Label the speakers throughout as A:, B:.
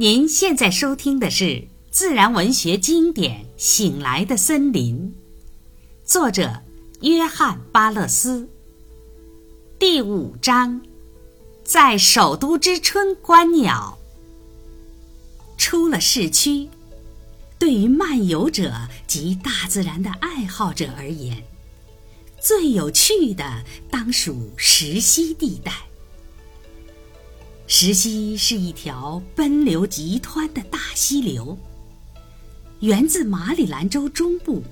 A: 您现在收听的是自然文学经典《醒来的森林》，作者约翰·巴勒斯。第五章，在首都之春观鸟。出了市区，对于漫游者及大自然的爱好者而言，最有趣的当属石溪地带。石溪是一条奔流急湍的大溪流，源自马里兰州中部，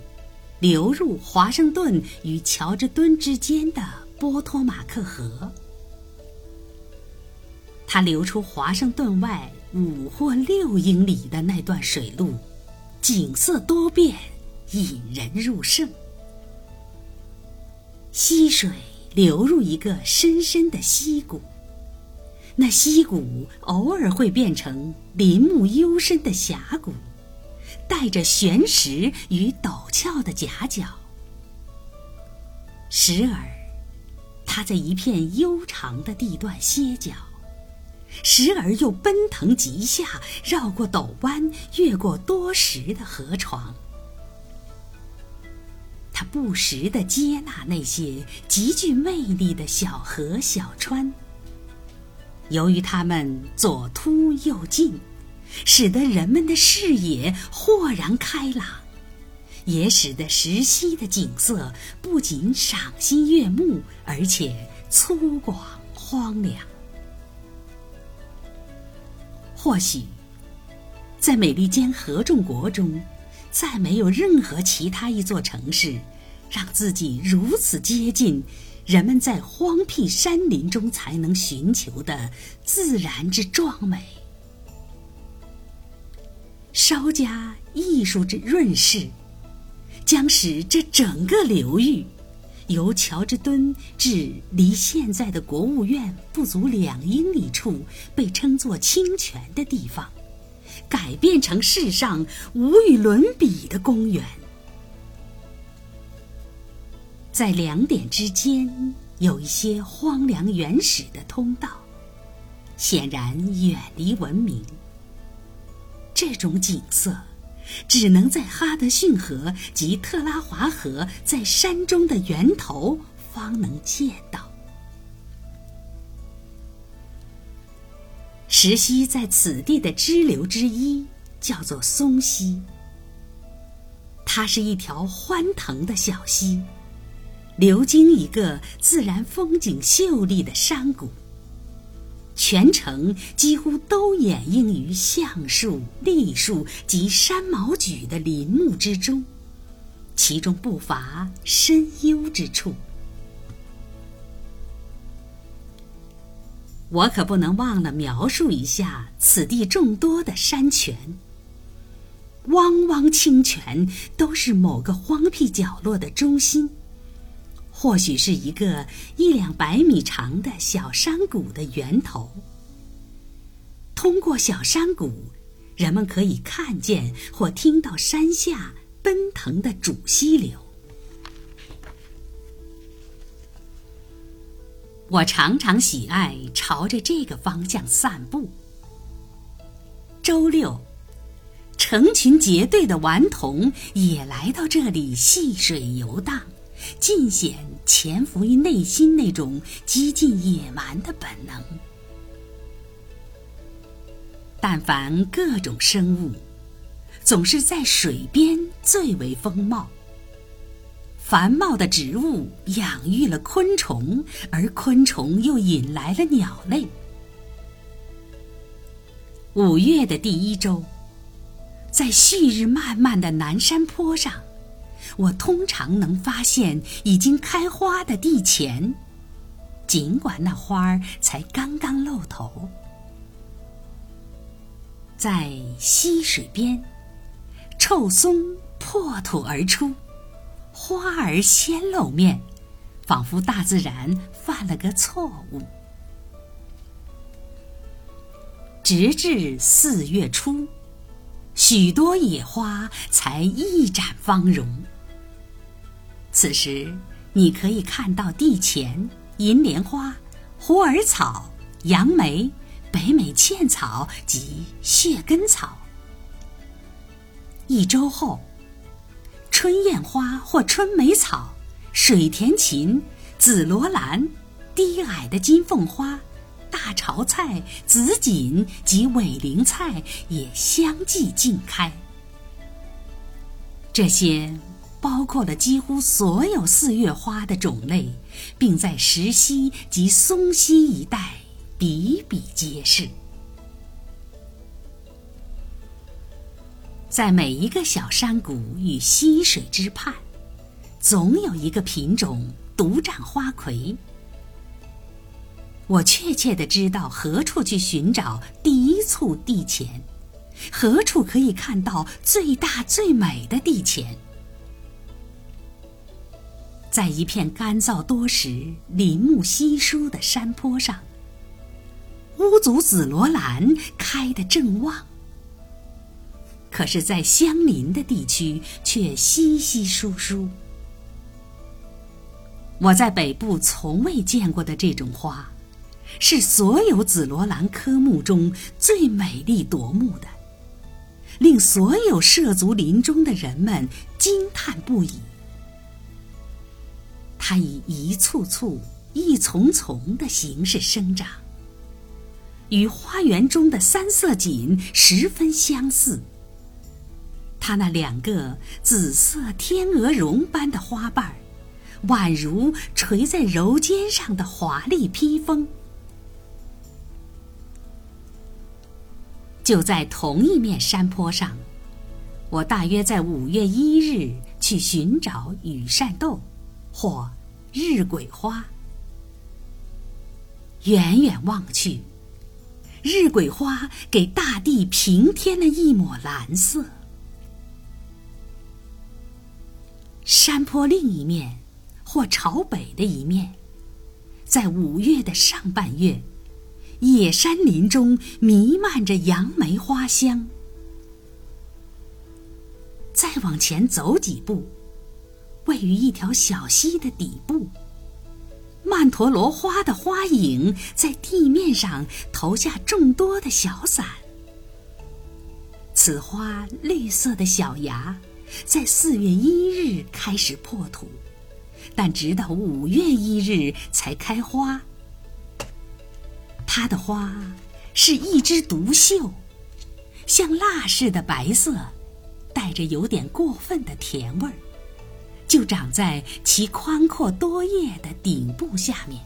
A: 流入华盛顿与乔治敦之间的波托马克河。它流出华盛顿外五或六英里的那段水路，景色多变，引人入胜。溪水流入一个深深的溪谷。那溪谷偶尔会变成林木幽深的峡谷，带着悬石与陡峭的夹角；时而，它在一片悠长的地段歇脚；时而又奔腾急下，绕过陡弯，越过多石的河床。它不时地接纳那些极具魅力的小河小川。由于它们左凸右进，使得人们的视野豁然开朗，也使得石溪的景色不仅赏心悦目，而且粗犷荒凉。或许，在美利坚合众国中，再没有任何其他一座城市，让自己如此接近。人们在荒僻山林中才能寻求的自然之壮美，稍加艺术之润饰，将使这整个流域，由乔治敦至离现在的国务院不足两英里处被称作清泉的地方，改变成世上无与伦比的公园。在两点之间有一些荒凉原始的通道，显然远离文明。这种景色只能在哈德逊河及特拉华河在山中的源头方能见到。石溪在此地的支流之一叫做松溪，它是一条欢腾的小溪。流经一个自然风景秀丽的山谷，全程几乎都掩映于橡树、栗树及山毛榉的林木之中，其中不乏深幽之处。我可不能忘了描述一下此地众多的山泉。汪汪清泉都是某个荒僻角落的中心。或许是一个一两百米长的小山谷的源头。通过小山谷，人们可以看见或听到山下奔腾的主溪流。我常常喜爱朝着这个方向散步。周六，成群结队的顽童也来到这里戏水游荡。尽显潜伏于内心那种激进野蛮的本能。但凡各种生物，总是在水边最为丰茂。繁茂的植物养育了昆虫，而昆虫又引来了鸟类。五月的第一周，在旭日漫漫的南山坡上。我通常能发现已经开花的地钱，尽管那花儿才刚刚露头。在溪水边，臭松破土而出，花儿先露面，仿佛大自然犯了个错误。直至四月初，许多野花才一展芳容。此时，你可以看到地钱、银莲花、虎耳草、杨梅、北美茜草及血根草。一周后，春燕花或春梅草、水田芹、紫罗兰、低矮的金凤花、大潮菜、紫堇及尾翎菜也相继竞开。这些包括了几乎所有四月花的种类，并在石溪及松溪一带比比皆是。在每一个小山谷与溪水之畔，总有一个品种独占花魁。我确切的知道何处去寻找第一簇地钱。何处可以看到最大最美的地钱？在一片干燥多石、林木稀疏的山坡上，乌祖紫罗兰开得正旺。可是，在相邻的地区却稀稀疏疏。我在北部从未见过的这种花，是所有紫罗兰科目中最美丽夺目的。令所有涉足林中的人们惊叹不已。它以一簇簇、一丛丛的形式生长，与花园中的三色堇十分相似。它那两个紫色天鹅绒般的花瓣，宛如垂在柔肩上的华丽披风。就在同一面山坡上，我大约在五月一日去寻找羽扇豆，或日晷花。远远望去，日晷花给大地平添了一抹蓝色。山坡另一面，或朝北的一面，在五月的上半月。野山林中弥漫着杨梅花香。再往前走几步，位于一条小溪的底部，曼陀罗花的花影在地面上投下众多的小伞。此花绿色的小芽，在四月一日开始破土，但直到五月一日才开花。它的花是一枝独秀，像蜡似的白色，带着有点过分的甜味儿，就长在其宽阔多叶的顶部下面。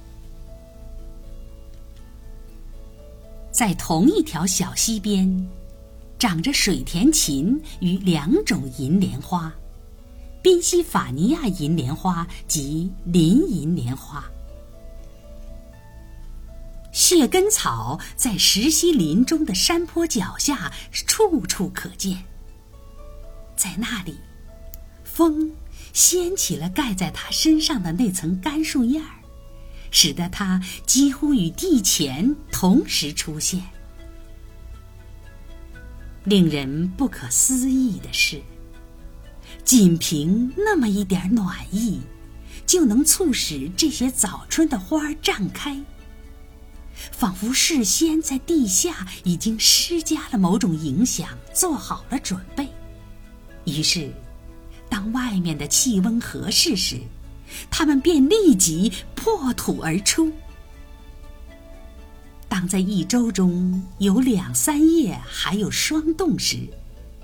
A: 在同一条小溪边，长着水田芹与两种银莲花：宾夕法尼亚银莲花及林银莲花。血根草在石溪林中的山坡脚下处处可见，在那里，风掀起了盖在他身上的那层干树叶儿，使得它几乎与地前同时出现。令人不可思议的是，仅凭那么一点暖意，就能促使这些早春的花儿绽开。仿佛事先在地下已经施加了某种影响，做好了准备。于是，当外面的气温合适时，它们便立即破土而出。当在一周中有两三叶还有霜冻时，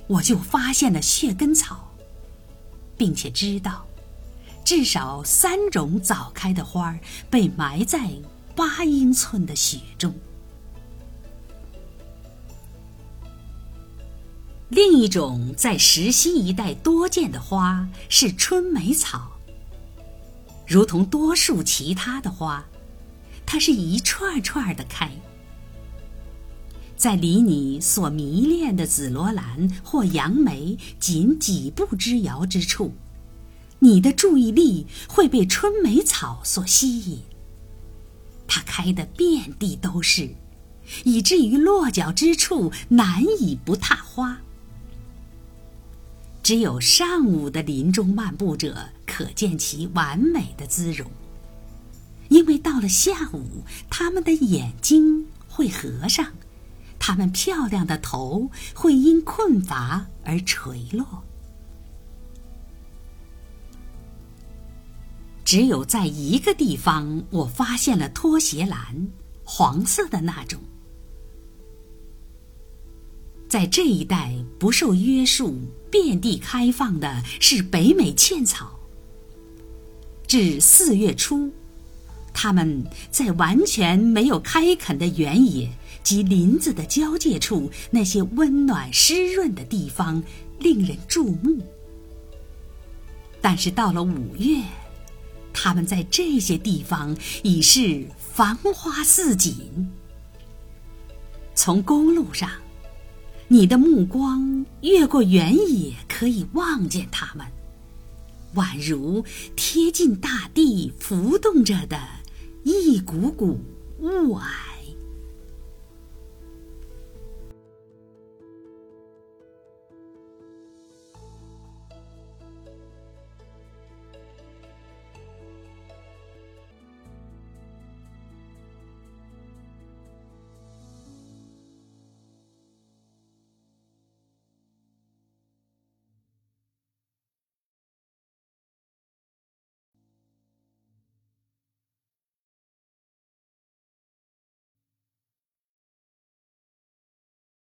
A: 我就发现了血根草，并且知道，至少三种早开的花儿被埋在。八英寸的雪中。另一种在石溪一带多见的花是春梅草。如同多数其他的花，它是一串串的开。在离你所迷恋的紫罗兰或杨梅仅几步之遥之处，你的注意力会被春梅草所吸引。它开得遍地都是，以至于落脚之处难以不踏花。只有上午的林中漫步者可见其完美的姿容，因为到了下午，他们的眼睛会合上，他们漂亮的头会因困乏而垂落。只有在一个地方，我发现了拖鞋兰，黄色的那种。在这一带不受约束、遍地开放的是北美茜草。至四月初，它们在完全没有开垦的原野及林子的交界处，那些温暖湿润的地方令人注目。但是到了五月，它们在这些地方已是繁花似锦。从公路上。你的目光越过原野，可以望见它们，宛如贴近大地、浮动着的一股股雾霭。